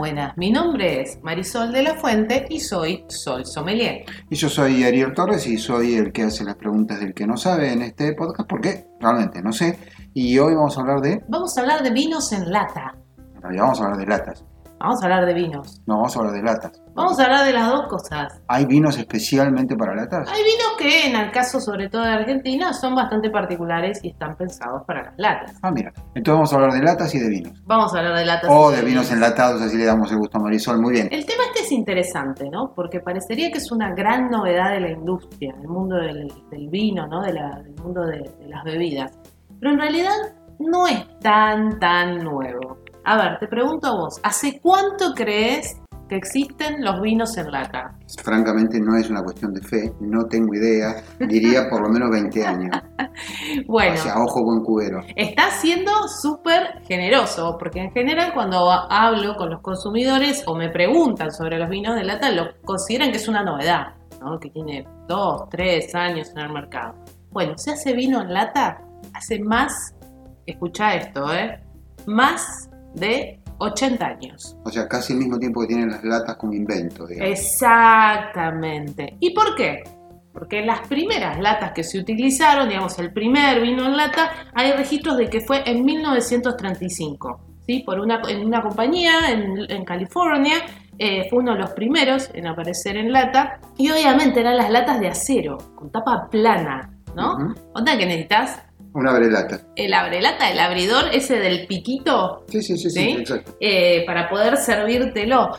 Buenas. Mi nombre es Marisol de la Fuente y soy Sol Sommelier. Y yo soy Ariel Torres y soy el que hace las preguntas del que no sabe en este podcast porque realmente no sé. Y hoy vamos a hablar de... Vamos a hablar de vinos en lata. Vamos a hablar de latas. Vamos a hablar de vinos. No, vamos a hablar de latas. Vamos a hablar de las dos cosas. ¿Hay vinos especialmente para latas? Hay vinos que en el caso sobre todo de Argentina son bastante particulares y están pensados para las latas. Ah, mira. Entonces vamos a hablar de latas y de vinos. Vamos a hablar de latas. O y de vinos enlatados, así le damos el gusto a Marisol. Muy bien. El tema este es interesante, ¿no? Porque parecería que es una gran novedad de la industria, el mundo del, del vino, ¿no? De la- del mundo de, de las bebidas. Pero en realidad no es tan, tan nuevo. A ver, te pregunto a vos, ¿hace cuánto crees que existen los vinos en lata? Francamente no es una cuestión de fe, no tengo idea. Diría por lo menos 20 años. Bueno, O sea, ojo buen cubero. está siendo súper generoso, porque en general cuando hablo con los consumidores o me preguntan sobre los vinos de lata, lo consideran que es una novedad, ¿no? que tiene dos, tres años en el mercado. Bueno, se hace vino en lata hace más, escucha esto, ¿eh? más de 80 años. O sea, casi el mismo tiempo que tienen las latas como invento, digamos. Exactamente. ¿Y por qué? Porque las primeras latas que se utilizaron, digamos, el primer vino en lata, hay registros de que fue en 1935, ¿sí? Por una, en una compañía en, en California, eh, fue uno de los primeros en aparecer en lata, y obviamente eran las latas de acero, con tapa plana, ¿no? Ujú. Onda que necesitas Una brelata. el abrelata, el abridor ese del piquito, Sí, sí, sí, sí, ¿Sí? exacto. eh, para poder servírtelo.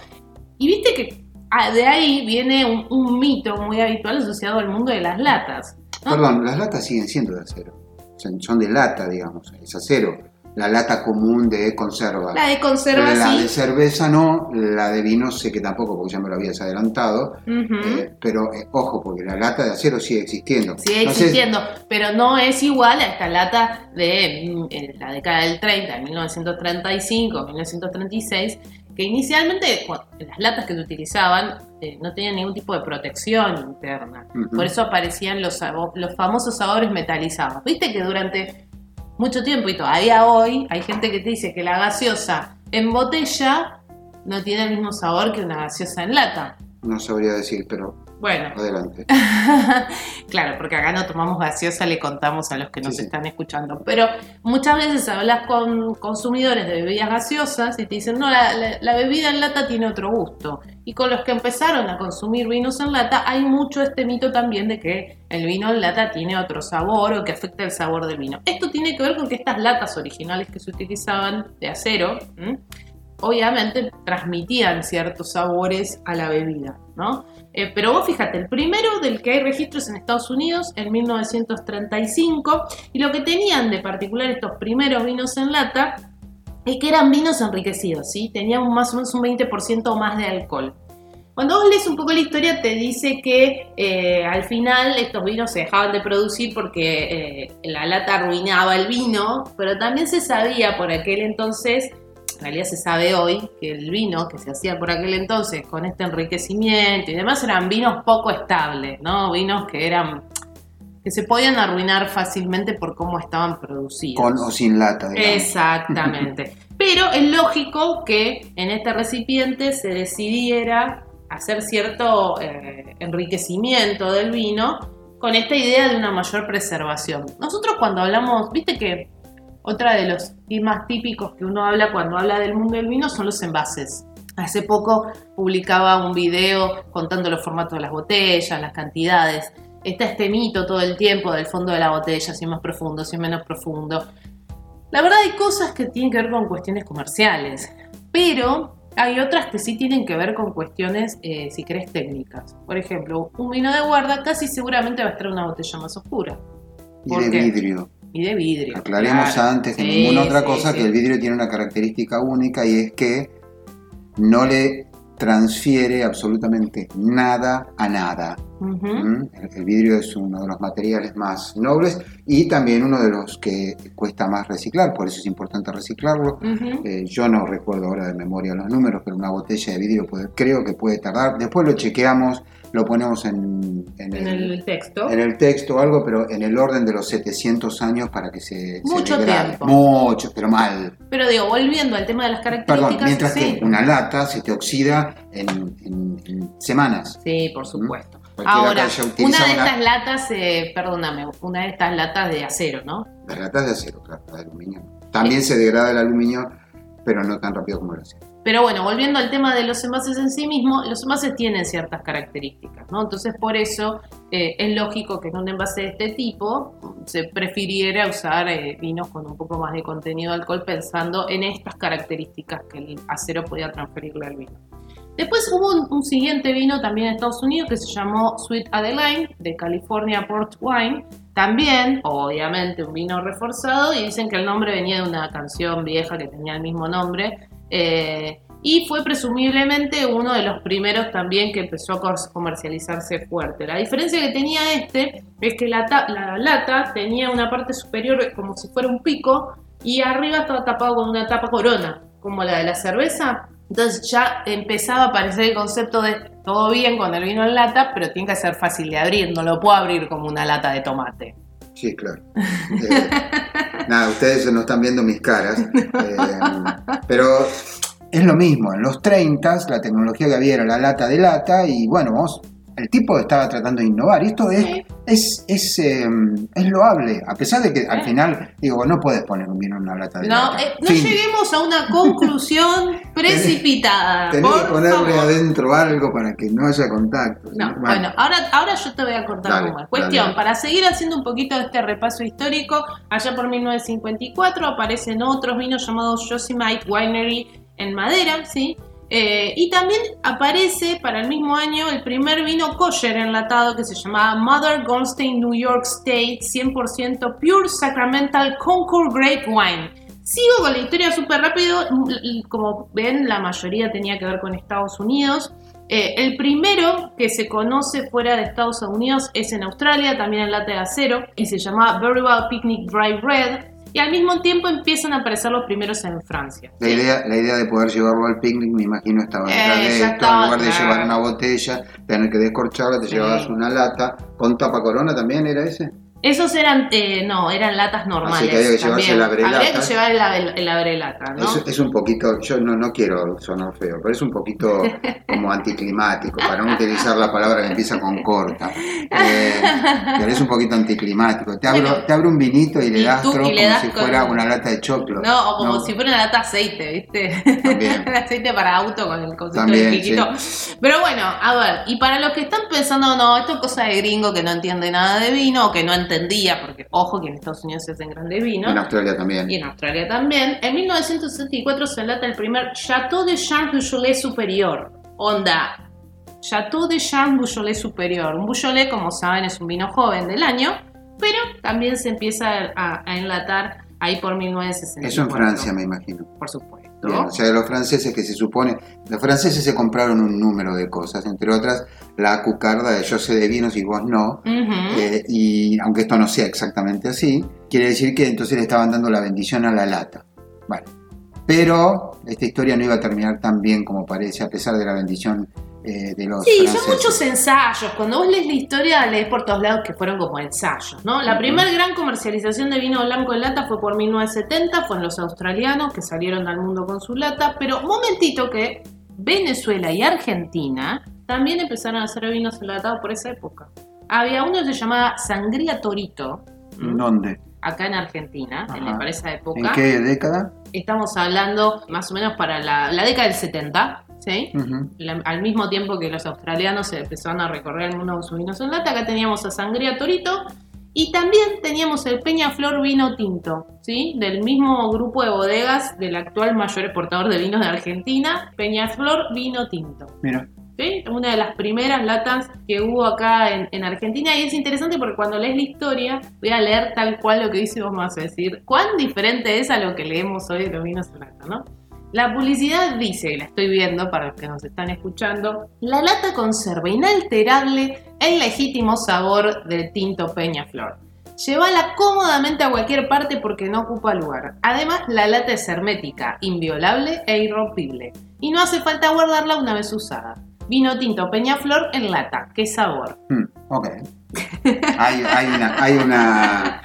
Y viste que ah, de ahí viene un, un mito muy habitual asociado al mundo de las latas. ¿no? Perdón, las latas siguen siendo de acero. O sea, son de lata, digamos, es acero. La lata común de conserva. La de conserva la de cerveza no, la de vino sé que tampoco, porque ya me lo habías adelantado. Eh, pero eh, ojo, porque la lata de acero sigue existiendo. Sigue Entonces, existiendo, pero no es igual a esta lata de mm, eh, la década del 30, de 1935, 1936, que inicialmente las latas que se utilizaban no tenían ningún tipo de protección interna. Por eso aparecían los, los famosos sabores metalizados. Viste que durante mucho tiempo y todavía hoy hay gente que te dice que la gaseosa en botella no tiene el mismo sabor que una gaseosa en lata. No sabría decir, pero Bueno, adelante. claro, porque acá no tomamos gaseosa, le contamos a los que nos Sí, sí. están escuchando. Pero muchas veces hablas con consumidores de bebidas gaseosas y te dicen, no, la, la- la bebida en lata tiene otro gusto. Y con los que empezaron a consumir vinos en lata, hay mucho este mito también de que el vino en lata tiene otro sabor o que afecta el sabor del vino. Esto tiene que ver con que estas latas originales que se utilizaban de acero, ¿m? obviamente transmitían ciertos sabores a la bebida, ¿no? Eh, pero vos fíjate, el primero del que hay registros en Estados Unidos en 1935 y lo que tenían de particular estos primeros vinos en lata es que eran vinos enriquecidos, ¿sí? Tenían más o menos un 20% más de alcohol. Cuando vos lees un poco la historia te dice que eh, al final estos vinos se dejaban de producir porque eh, la lata arruinaba el vino, pero también se sabía por aquel entonces en realidad se sabe hoy que el vino que se hacía por aquel entonces con este enriquecimiento y demás eran vinos poco estables, ¿no? Vinos que eran que se podían arruinar fácilmente por cómo estaban producidos. Con o sin lata, digamos. Exactamente. Pero es lógico que en este recipiente se decidiera hacer cierto eh, enriquecimiento del vino con esta idea de una mayor preservación. Nosotros cuando hablamos, viste que otra de los temas típicos que uno habla cuando habla del mundo del vino son los envases. Hace poco publicaba un video contando los formatos de las botellas, las cantidades. Está este mito todo el tiempo del fondo de la botella, si es más profundo, si es menos profundo. La verdad hay cosas que tienen que ver con cuestiones comerciales, pero hay otras que sí tienen que ver con cuestiones, eh, si querés, técnicas. Por ejemplo, un vino de guarda casi seguramente va a estar en una botella más oscura. Y ¿Por de qué? vidrio. Y de vidrio. Aclaremos claro. antes que Sí, ninguna otra sí, cosa sí. que el vidrio tiene una característica única y es que no le transfiere absolutamente nada a nada. ¿Mm? El, vidrio es uno de los materiales más nobles y también uno de los que cuesta más reciclar, por eso es importante reciclarlo. Eh, yo no recuerdo ahora de memoria los números, pero una botella de vidrio puede- creo que puede tardar. Después lo chequeamos, lo ponemos en, en En el texto. en el texto o algo, pero en el orden de los 700 años para que se. Mucho tiempo. Mucho, pero mal. Pero digo, volviendo al tema de las Perdón, características. mientras sí. que una lata se te oxida en, semanas. Sí, por supuesto. Cualquiera Ahora, una de una- estas latas, eh, perdóname, una de estas latas de acero, ¿no? Las latas de acero, claro, de aluminio. También se degrada el aluminio, pero no tan rápido como el acero. Pero bueno, volviendo al tema de los envases en sí mismos, los envases tienen ciertas características, ¿no? Entonces, por eso eh, es lógico que en un envase de este tipo se prefiriera usar eh, vinos con un poco más de contenido de alcohol pensando en estas características que el acero podía transferirle al vino. Después hubo un, un siguiente vino también en Estados Unidos que se llamó Sweet Adeline de California Port Wine. También, obviamente, un vino reforzado y dicen que el nombre venía de una canción vieja que tenía el mismo nombre. Eh, y fue presumiblemente uno de los primeros también que empezó a comercializarse fuerte. La diferencia que tenía este es que la, la lata tenía una parte superior como si fuera un pico y arriba estaba tapado con una tapa corona, como la de la cerveza. Entonces ya empezaba a aparecer el concepto de todo bien con el vino en lata, pero tiene que ser fácil de abrir, no lo puedo abrir como una lata de tomate. Sí, claro. Eh, nada, ustedes no están viendo mis caras. eh, pero es lo mismo. En los 30 la tecnología que había era la lata de lata y bueno, vos, el tipo estaba tratando de innovar. Y esto es, Sí. es, es, eh, es loable. A pesar de que al final, digo, no puedes poner un vino en una lata de No, lata. eh, no Fin. lleguemos a una conclusión precipitada. Tenés que ponerle favor. adentro algo para que no haya contacto. No, bueno, ahora, ahora yo te voy a cortar Dale, un más. Cuestión, dale. para seguir haciendo un poquito de este repaso histórico, allá por 1954 aparecen otros vinos llamados Yosemite Winery en madera, ¿sí? Eh, y también aparece para el mismo año el primer vino kosher enlatado que se llamaba Mother Goldstein New York State 100% Pure Sacramental Concord Grape Wine. Sigo con la historia súper rápido, como ven la mayoría tenía que ver con Estados Unidos. Eh, el primero que se conoce fuera de Estados Unidos es en Australia, también en lata de acero, y se llama Burial Picnic Dry Red. Y al mismo tiempo empiezan a aparecer los primeros en Francia. La idea, la idea de poder llevarlo al picnic, me imagino, estaba detrás Eh, de esto. en lugar de llevar una botella, tener que descorcharla, te Sí. llevabas una lata con tapa corona también, ¿era ese? Esos eran, eh, no, eran latas normales. que había que llevarse también. el abrelata. Habría que llevar el, el abrelata, ¿no? Es, es un poquito, yo no, no quiero sonar feo, pero es un poquito como anticlimático, para no utilizar la palabra que empieza con corta. Eh, pero es un poquito anticlimático. Te abro, te abro un vinito y le Y das tú- tro y le como das si con- fuera una lata de choclo. No, o como No. si fuera una lata de aceite, ¿viste? También. el aceite para auto con el cosito También, de piquito. Pero bueno, a ver, y para los que están pensando, no, esto es cosa de gringo que no entiende nada de vino, o que no entendía, porque ojo que en Estados Unidos se hacen grandes vinos. En Australia también. Y en Australia también. En 1964 se enlata el primer Chateau de Champs Beaujolais Superior. Onda, Chateau de Champs Beaujolais Superior. Un Beaujolais, como saben, es un vino joven del año, pero también se empieza a, a enlatar ahí por 1964. Eso en Francia, me imagino. Por supuesto. Bien, o sea, los franceses que se supone, los franceses se compraron un número de cosas, entre otras la cucarda de yo sé de vinos y vos no, eh, y aunque esto no sea exactamente así, quiere decir que entonces le estaban dando la bendición a la lata. Bueno, pero esta historia no iba a terminar tan bien como parece, a pesar de la bendición eh, de los Sí, franceses. son muchos ensayos. Cuando vos lees la historia, lees por todos lados que fueron como ensayos, ¿no? La Ujú. primera gran comercialización de vino blanco en lata fue por 1970, fueron los australianos que salieron al mundo con su lata, pero momentito que Venezuela y Argentina también empezaron a hacer vinos enlatados por esa época. Había uno que se llamaba Sangría Torito. ¿Dónde? acá en Argentina, en para esa época. ¿En qué década? Estamos hablando más o menos para la, la década del 70, ¿sí? La- al mismo tiempo que los australianos se empezaron a recorrer el mundo vinos en lata, acá teníamos a Sangría Torito y también teníamos el Peñaflor Vino Tinto, ¿sí? Del mismo grupo de bodegas del actual mayor exportador de vinos de Argentina, Peñaflor Vino Tinto. Mira, ¿sí? Una de las primeras latas que hubo acá en, en Argentina y es interesante porque cuando lees la historia voy a leer tal cual lo que dice vos vas a decir cuán diferente es a lo que leemos hoy de los vinos en lata, ¿no? La publicidad dice, y la estoy viendo para los que nos están escuchando, la lata conserva inalterable el legítimo sabor del tinto Peñaflor. Llévala cómodamente a cualquier parte porque no ocupa lugar. Además, la lata es hermética, inviolable e irrompible. Y no hace falta guardarla una vez usada. Vino tinto Peñaflor en lata. ¿Qué sabor? Hmm, ok. hay, una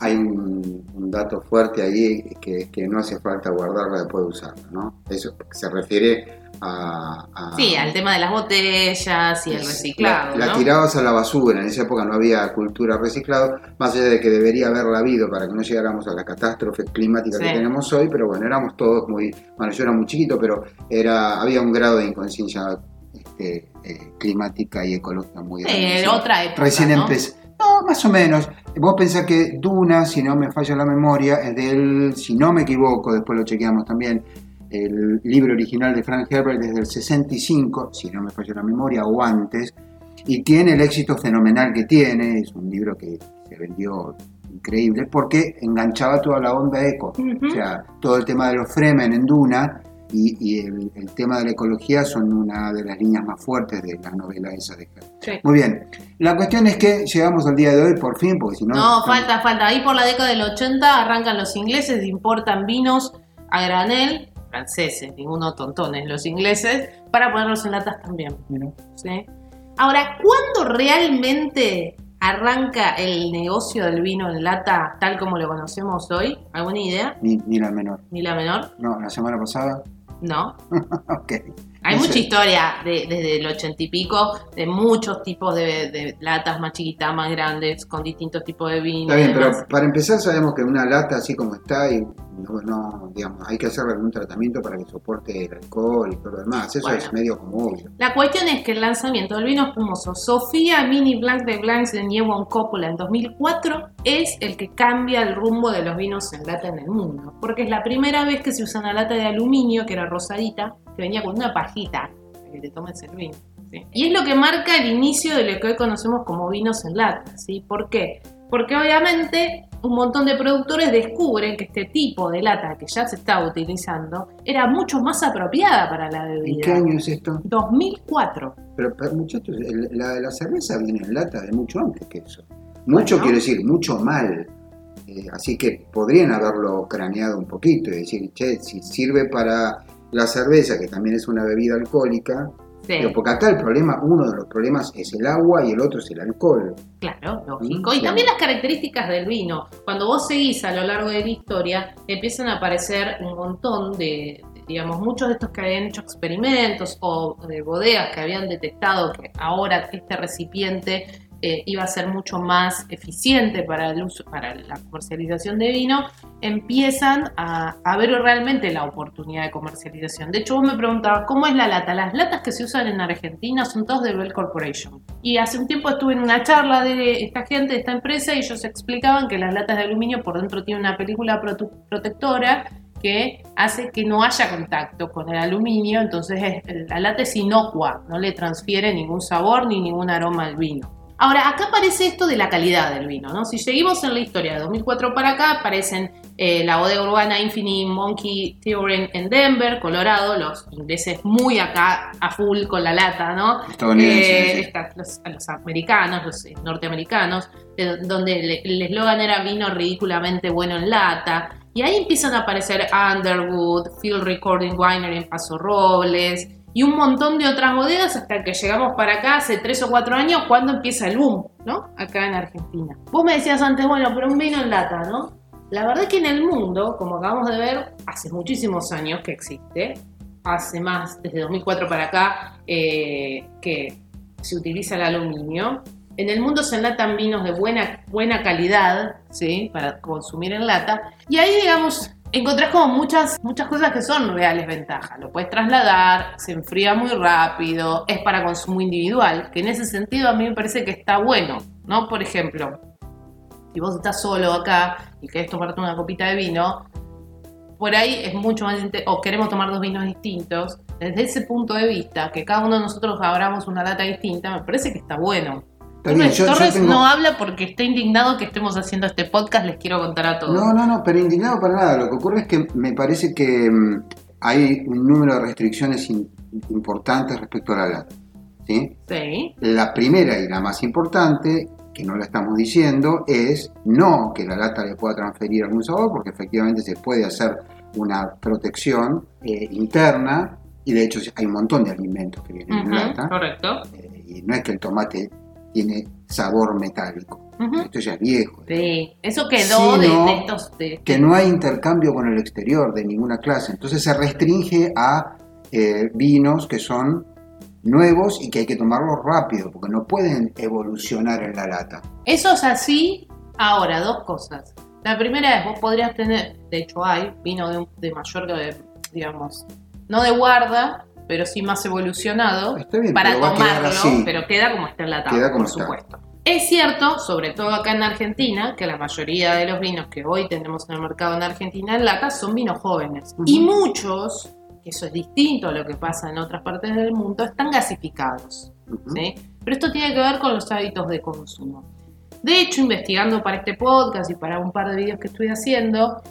hay un, dato fuerte ahí que, que, no hace falta guardarla después de usarla, ¿no? Eso se refiere a, sí, al tema de las botellas y el reciclado. La, tirabas a la basura, en esa época no había cultura reciclado, más allá de que debería haberla habido para que no llegáramos a la catástrofe climática que tenemos hoy, pero bueno, éramos todos muy, bueno, yo era muy chiquito, pero era había un grado de inconsciencia este, eh, climática y ecológica muy. Eh, otra época, Recién empecé. No, más o menos. Vos pensás que Duna, si no me falla la memoria, es del, si no me equivoco, después lo chequeamos también, el libro original de Frank Herbert desde el 65, si no me falla la memoria, o antes, y tiene el éxito fenomenal que tiene, es un libro que se vendió increíble, porque enganchaba toda la onda eco, o sea, todo el tema de los Fremen en Duna, y, el, tema de la ecología son una de las líneas más fuertes de la novela esa de Muy bien. La cuestión es que llegamos al día de hoy por fin, porque si no... No, falta, falta. Ahí por la década del 80 arrancan los ingleses, importan vinos a granel, franceses, ninguno tontones, los ingleses, para ponerlos en latas también. ¿Sí? Ahora, ¿cuándo realmente arranca el negocio del vino en lata tal como lo conocemos hoy? ¿Alguna idea? Ni, ni la menor. ¿Ni la menor? No, la semana pasada. No. ok. Hay mucha historia desde el ochenta y pico de muchos tipos de, latas más chiquitas, más grandes, con distintos tipos de vino. Está bien, pero para empezar sabemos que una lata así como está, y no, digamos, hay que hacerle algún tratamiento para que soporte el alcohol y todo lo demás. Eso es medio como obvio. La cuestión es que el lanzamiento del vino espumoso Sofía Mini Blanc de Blancs de Niewon Coppola en 2004 es el que cambia el rumbo de los vinos en lata en el mundo, porque es la primera vez que se usa una lata de aluminio que era rosadita que venía con una pajita para que te tomes el vino. Y es lo que marca el inicio de lo que hoy conocemos como vinos en lata. ¿sí? ¿Por qué? Porque obviamente un montón de productores descubren que este tipo de lata que ya se estaba utilizando era mucho más apropiada para la bebida. ¿En qué año es esto? 2004. Pero, muchachos, la, la, cerveza viene en lata de mucho antes que eso. Mucho quiere decir, mucho mal. Eh, así que podrían haberlo craneado un poquito y decir, che, si sirve para la cerveza, que también es una bebida alcohólica, pero porque acá el problema, uno de los problemas es el agua y el otro es el alcohol. Claro, lógico. Y también las características del vino. Cuando vos seguís a lo largo de la historia, empiezan a aparecer un montón de, digamos, muchos de estos que habían hecho experimentos o de bodegas que habían detectado que ahora este recipiente eh, iba a ser mucho más eficiente para el uso, para la comercialización de vino, empiezan a, ver realmente la oportunidad de comercialización. De hecho, vos me preguntabas, ¿cómo es la lata? Las latas que se usan en Argentina son todas de Bell Corporation. Y hace un tiempo estuve en una charla de esta gente, de esta empresa, y ellos explicaban que las latas de aluminio por dentro tienen una película protectora que hace que no haya contacto con el aluminio, entonces la lata es inocua, no le transfiere ningún sabor ni ningún aroma al vino. Ahora, acá aparece esto de la calidad del vino, ¿no? Si seguimos en la historia de 2004 para acá, aparecen eh, la bodega urbana Infinite Monkey Theorem en Denver, Colorado, los ingleses muy acá a full con la lata, ¿no? Eh, los, los, americanos, los eh, norteamericanos, donde el eslogan era vino ridículamente bueno en lata. Y ahí empiezan a aparecer Underwood, Field Recording Winery en Paso Robles, y un montón de otras bodegas hasta que llegamos para acá hace tres o cuatro años cuando empieza el boom, ¿no? Acá en Argentina. Vos me decías antes, bueno, pero un vino en lata, ¿no? La verdad es que en el mundo, como acabamos de ver, hace muchísimos años que existe, hace más, desde 2004 para acá, eh, que se utiliza el aluminio. En el mundo se enlatan vinos de buena, buena calidad, ¿sí? Para consumir en lata. Y ahí, digamos, encontrás como muchas, muchas cosas que son reales ventajas. Lo puedes trasladar, se enfría muy rápido, es para consumo individual, que en ese sentido a mí me parece que está bueno, ¿no? Por ejemplo, si vos estás solo acá y querés tomarte una copita de vino, por ahí es mucho más o queremos tomar dos vinos distintos, desde ese punto de vista, que cada uno de nosotros abramos una lata distinta, me parece que está bueno. Torres no habla porque está indignado que estemos haciendo este podcast, les quiero contar a todos. No, no, no, pero indignado para nada. Lo que ocurre es que me parece que mm, hay un número de restricciones importantes respecto a la lata. ¿sí? Sí. La primera y la más importante, que no la estamos diciendo, es no que la lata le pueda transferir algún sabor, porque efectivamente se puede hacer una protección eh, interna, y de hecho hay un montón de alimentos que vienen en Ujú, lata, Correcto. eh, y no es que el tomate tiene sabor metálico, esto ya es viejo. Sí. Eso quedó de, estos. de- que no hay intercambio con el exterior de ninguna clase. Entonces se restringe a eh, vinos que son nuevos y que hay que tomarlos rápido, porque no pueden evolucionar en la lata. Eso es así. Ahora, dos cosas. La primera es, vos podrías tener, de hecho hay, vino de, de mayor, eh, digamos, no de guarda, pero sí más evolucionado, Está bien, para pero tomarlo, así. pero queda como está enlatado, Queda como por está. supuesto. Es cierto, sobre todo acá en Argentina, que la mayoría de los vinos que hoy tenemos en el mercado en Argentina en lata son vinos jóvenes. Y muchos, que eso es distinto a lo que pasa en otras partes del mundo, están gasificados. ¿sí? Pero esto tiene que ver con los hábitos de consumo. De hecho, investigando para este podcast y para un par de vídeos que estoy haciendo,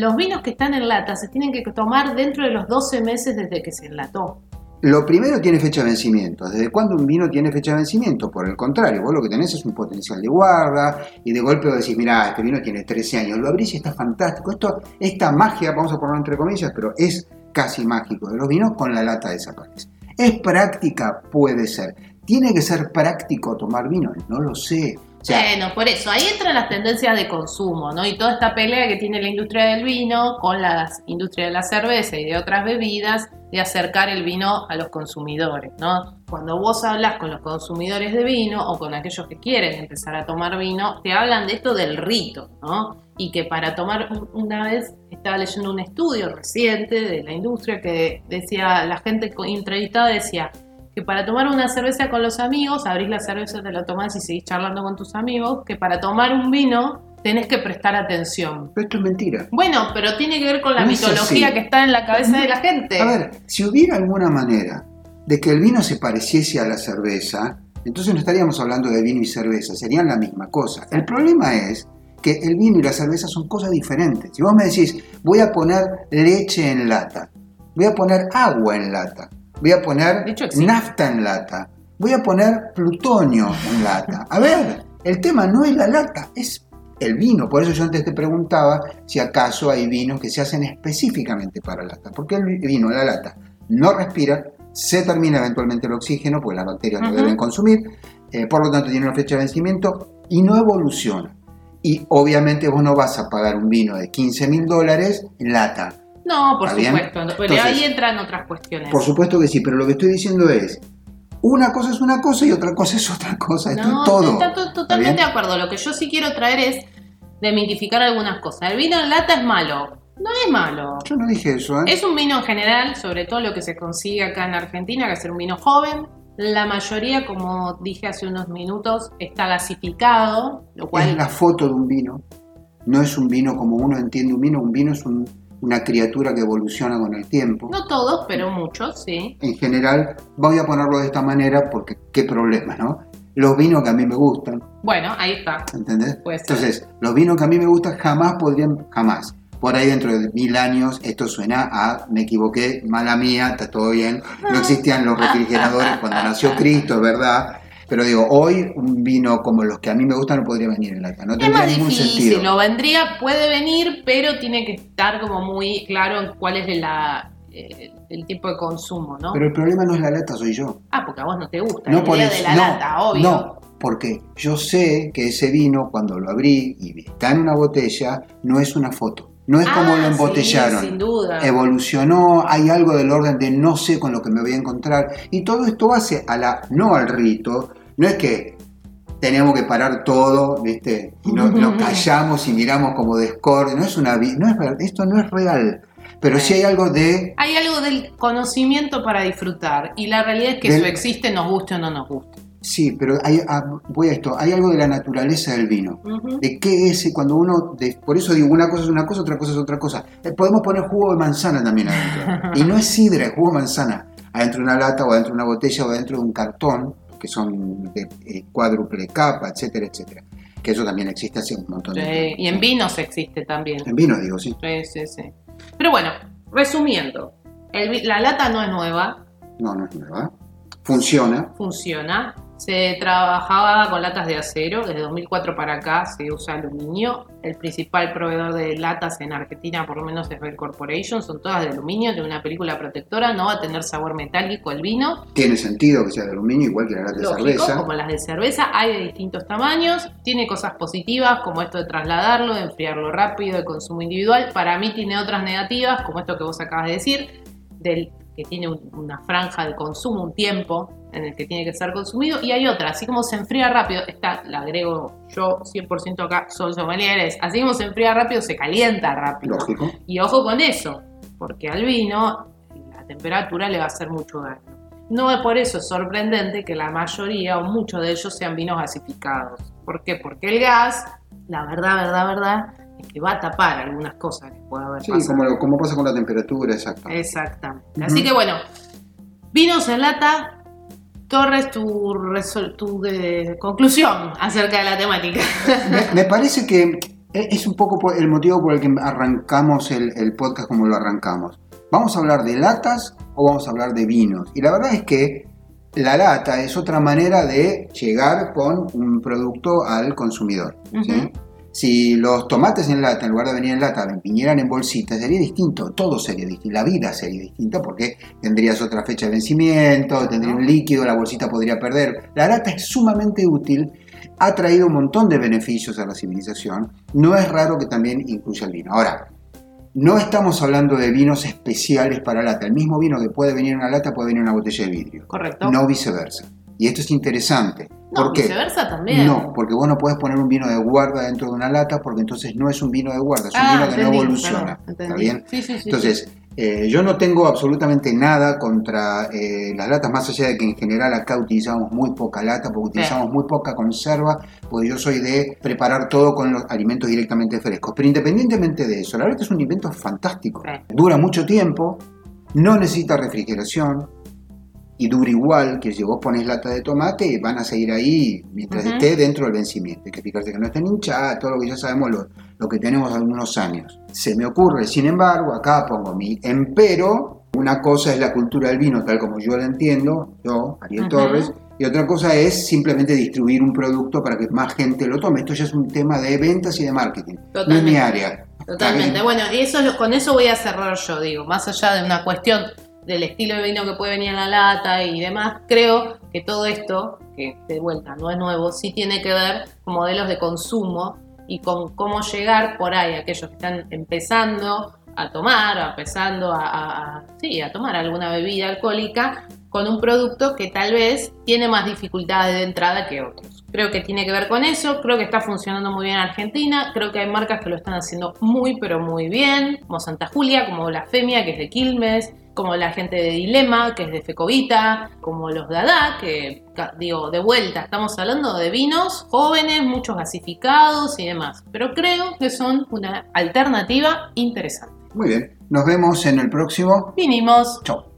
los vinos que están en lata se tienen que tomar dentro de los 12 meses desde que se enlató. Lo primero tiene fecha de vencimiento. ¿Desde cuándo un vino tiene fecha de vencimiento? Por el contrario, vos lo que tenés es un potencial de guarda y de golpe vos decís, mirá, este vino tiene 13 años, lo abrís y está fantástico. Esto, esta magia, vamos a ponerlo entre comillas, pero es casi mágico de los vinos con la lata desaparece. ¿Es práctica? Puede ser. ¿Tiene que ser práctico tomar vino? No lo sé. Bueno, por eso, ahí entran las tendencias de consumo, ¿no? Y toda esta pelea que tiene la industria del vino con la industria de la cerveza y de otras bebidas, de acercar el vino a los consumidores, ¿no? Cuando vos hablas con los consumidores de vino o con aquellos que quieren empezar a tomar vino, te hablan de esto del rito, ¿no? Y que para tomar, una vez estaba leyendo un estudio reciente de la industria que decía, la gente entrevistada decía, que para tomar una cerveza con los amigos, abrís la cerveza, te la tomás y seguís charlando con tus amigos, que para tomar un vino tenés que prestar atención. pero esto es mentira. Bueno, pero tiene que ver con la No mitología que está en la cabeza de la gente. A ver, si hubiera alguna manera de que el vino se pareciese a la cerveza, entonces no estaríamos hablando de vino y cerveza, serían la misma cosa. El problema es que el vino y la cerveza son cosas diferentes. Si vos me decís, voy a poner leche en lata, voy a poner agua en lata, voy a poner hecho, nafta en lata, voy a poner plutonio en lata. A ver, el tema no es la lata, es el vino. Por eso yo antes te preguntaba si acaso hay vinos que se hacen específicamente para lata. Porque el vino, la lata, no respira, se termina eventualmente el oxígeno, porque las bacterias lo Ujú. deben consumir, eh, por lo tanto tiene una fecha de vencimiento y no evoluciona. Y obviamente vos no vas a pagar un vino de 15 mil dólares en lata. No, por supuesto. Pero Entonces, ahí entran otras cuestiones. Por supuesto que sí, pero lo que estoy diciendo es, una cosa es una cosa y otra cosa es otra cosa. Esto No, es todo. está to- totalmente de acuerdo. Lo que yo sí quiero traer es demitificar algunas cosas. El vino en lata es malo. No es malo. Yo no dije eso, ¿eh? Es un vino en general, sobre todo lo que se consigue acá en Argentina, que es un vino joven. La mayoría, como dije hace unos minutos, está gasificado, lo Es cual la foto de un vino. No es un vino como uno entiende un vino. Un vino es un- una criatura que evoluciona con el tiempo. no todos, pero muchos, sí. En general, voy a ponerlo de esta manera porque qué problema, ¿no? Los vinos que a mí me gustan, Bueno, ahí está. ¿entendés? Puede ser. Entonces, los vinos que a mí me gustan jamás podrían, jamás. Por ahí dentro de mil años esto suena a, me equivoqué, mala mía, está todo bien. No existían los refrigeradores cuando nació Cristo, verdad. Pero digo, hoy un vino como los que a mí me gustan no podría venir en lata. No Es tendría más ningún difícil, sentido. lo vendría, puede venir, pero tiene que estar como muy claro en cuál es la, eh, el tipo de consumo, ¿no? Pero el problema no es la lata, soy yo. ah, porque a vos no te gusta No la idea de la no, lata, obvio. no, porque yo sé que ese vino, cuando lo abrí y está en una botella, no es una foto. No es como Ah, lo sí, embotellaron. sin duda. Evolucionó, hay algo del orden de no sé con lo que me voy a encontrar. Y todo esto hace a la, no al rito. No es que tenemos que parar todo, ¿viste? Y no, nos callamos y miramos como discord. No es una no es esto no es real. Pero sí hay algo de Hay algo del conocimiento para disfrutar y la realidad es que Del- eso existe, nos guste o no nos guste. Sí, pero hay, ah, voy a esto, hay algo de la naturaleza del vino. Ujú. De qué es cuando uno, de- por eso digo, una cosa es una cosa, otra cosa es otra cosa. Eh, podemos poner jugo de manzana también adentro. Y no es sidra, es jugo de manzana. Adentro de una lata o adentro de una botella o adentro de un cartón, que son de eh, cuádruple capa, etcétera, etcétera. Que eso también existe hace un montón de Sí, tiempo. y en vinos existe también. En vino, digo, sí. Sí, sí, sí. Pero bueno, Resumiendo, el- la lata no es nueva, No, no es nueva. Funciona. funciona. Se trabajaba con latas de acero, desde 2004 para acá se usa aluminio. El principal proveedor de latas en Argentina, por lo menos, es Bell Corporation. Son todas de aluminio, tiene una película protectora, no va a tener sabor metálico el vino. Tiene sentido que sea de aluminio, igual que la lata de Lógico, cerveza. como las de cerveza, hay de distintos tamaños. Tiene cosas positivas, como esto de trasladarlo, de enfriarlo rápido, de consumo individual. Para mí tiene otras negativas, como esto que vos acabas de decir, del que tiene un- una franja de consumo, un tiempo en el que tiene que ser consumido. Y hay otra, así como se enfría rápido, esta la agrego yo 100% acá, soy sommelier, así como se enfría rápido, se calienta rápido. Lógico. Y ojo con eso, porque al vino la temperatura le va a hacer mucho daño. No es por eso es sorprendente que la mayoría o muchos de ellos sean vinos gasificados. ¿Por qué? Porque el gas, la verdad, verdad, verdad, es que va a tapar algunas cosas que puede haber Sí, pasado. como, pasa con la temperatura, exacto. Exactamente. Así que bueno, vinos en lata. Torres, tu, tu de- conclusión acerca de la temática. Me, me parece que es un poco el motivo por el que arrancamos el, el podcast como lo arrancamos. ¿Vamos a hablar de latas o vamos a hablar de vinos? Y la verdad es que la lata es otra manera de llegar con un producto al consumidor. Si los tomates en lata, en lugar de venir en lata, vinieran en bolsitas, sería distinto, todo sería distinto, la vida sería distinta porque tendrías otra fecha de vencimiento, tendría un líquido, la bolsita podría perder. La lata es sumamente útil, ha traído un montón de beneficios a la civilización, no es raro que también incluya el vino. Ahora, no estamos hablando de vinos especiales para lata, el mismo vino que puede venir en una lata puede venir en una botella de vidrio, Correcto. no viceversa. Y esto es interesante. No, ¿Por qué? viceversa también. No, porque vos no puedes poner un vino de guarda dentro de una lata porque entonces no es un vino de guarda, es un Ah, vino que entendí, no evoluciona. ¿Está bien? Sí, sí, sí, Entonces, eh, yo no tengo absolutamente nada contra eh, las latas, más allá de que en general acá utilizamos muy poca lata, porque utilizamos muy poca conserva, porque yo soy de preparar todo con los alimentos directamente frescos. Pero independientemente de eso, la lata es un invento fantástico. Dura mucho tiempo, no necesita refrigeración y dura igual que si vos pones lata de tomate, van a seguir ahí mientras esté dentro del vencimiento. Hay que fijarse que no estén hinchadas, todo lo que ya sabemos, lo, lo que tenemos algunos años. Se me ocurre, sin embargo, acá pongo mi empero. Una cosa es la cultura del vino, tal como yo la entiendo, yo, Ariel. Torres, y otra cosa es simplemente distribuir un producto para que más gente lo tome. Esto ya es un tema de ventas y de marketing. No es Totalmente. mi área. Totalmente. Bueno, y eso con eso voy a cerrar yo, digo, más allá de una cuestión del estilo de vino que puede venir en la lata y demás, creo que todo esto, que de vuelta no es nuevo, sí tiene que ver con modelos de consumo y con cómo llegar por ahí a aquellos que están empezando a tomar, o empezando a, a- a- sí, a tomar alguna bebida alcohólica con un producto que tal vez tiene más dificultades de entrada que otros. Creo que tiene que ver con eso, creo que está funcionando muy bien en Argentina, creo que hay marcas que lo están haciendo muy pero muy bien, como Santa Julia, como Blasfemia, que es de Quilmes, como la gente de Dilema, que es de Fecovita, como los Dada, que digo, de vuelta, estamos hablando de vinos jóvenes, muchos gasificados y demás, pero creo que son una alternativa interesante. Muy bien. Nos vemos en el próximo. Vinimos. Chau.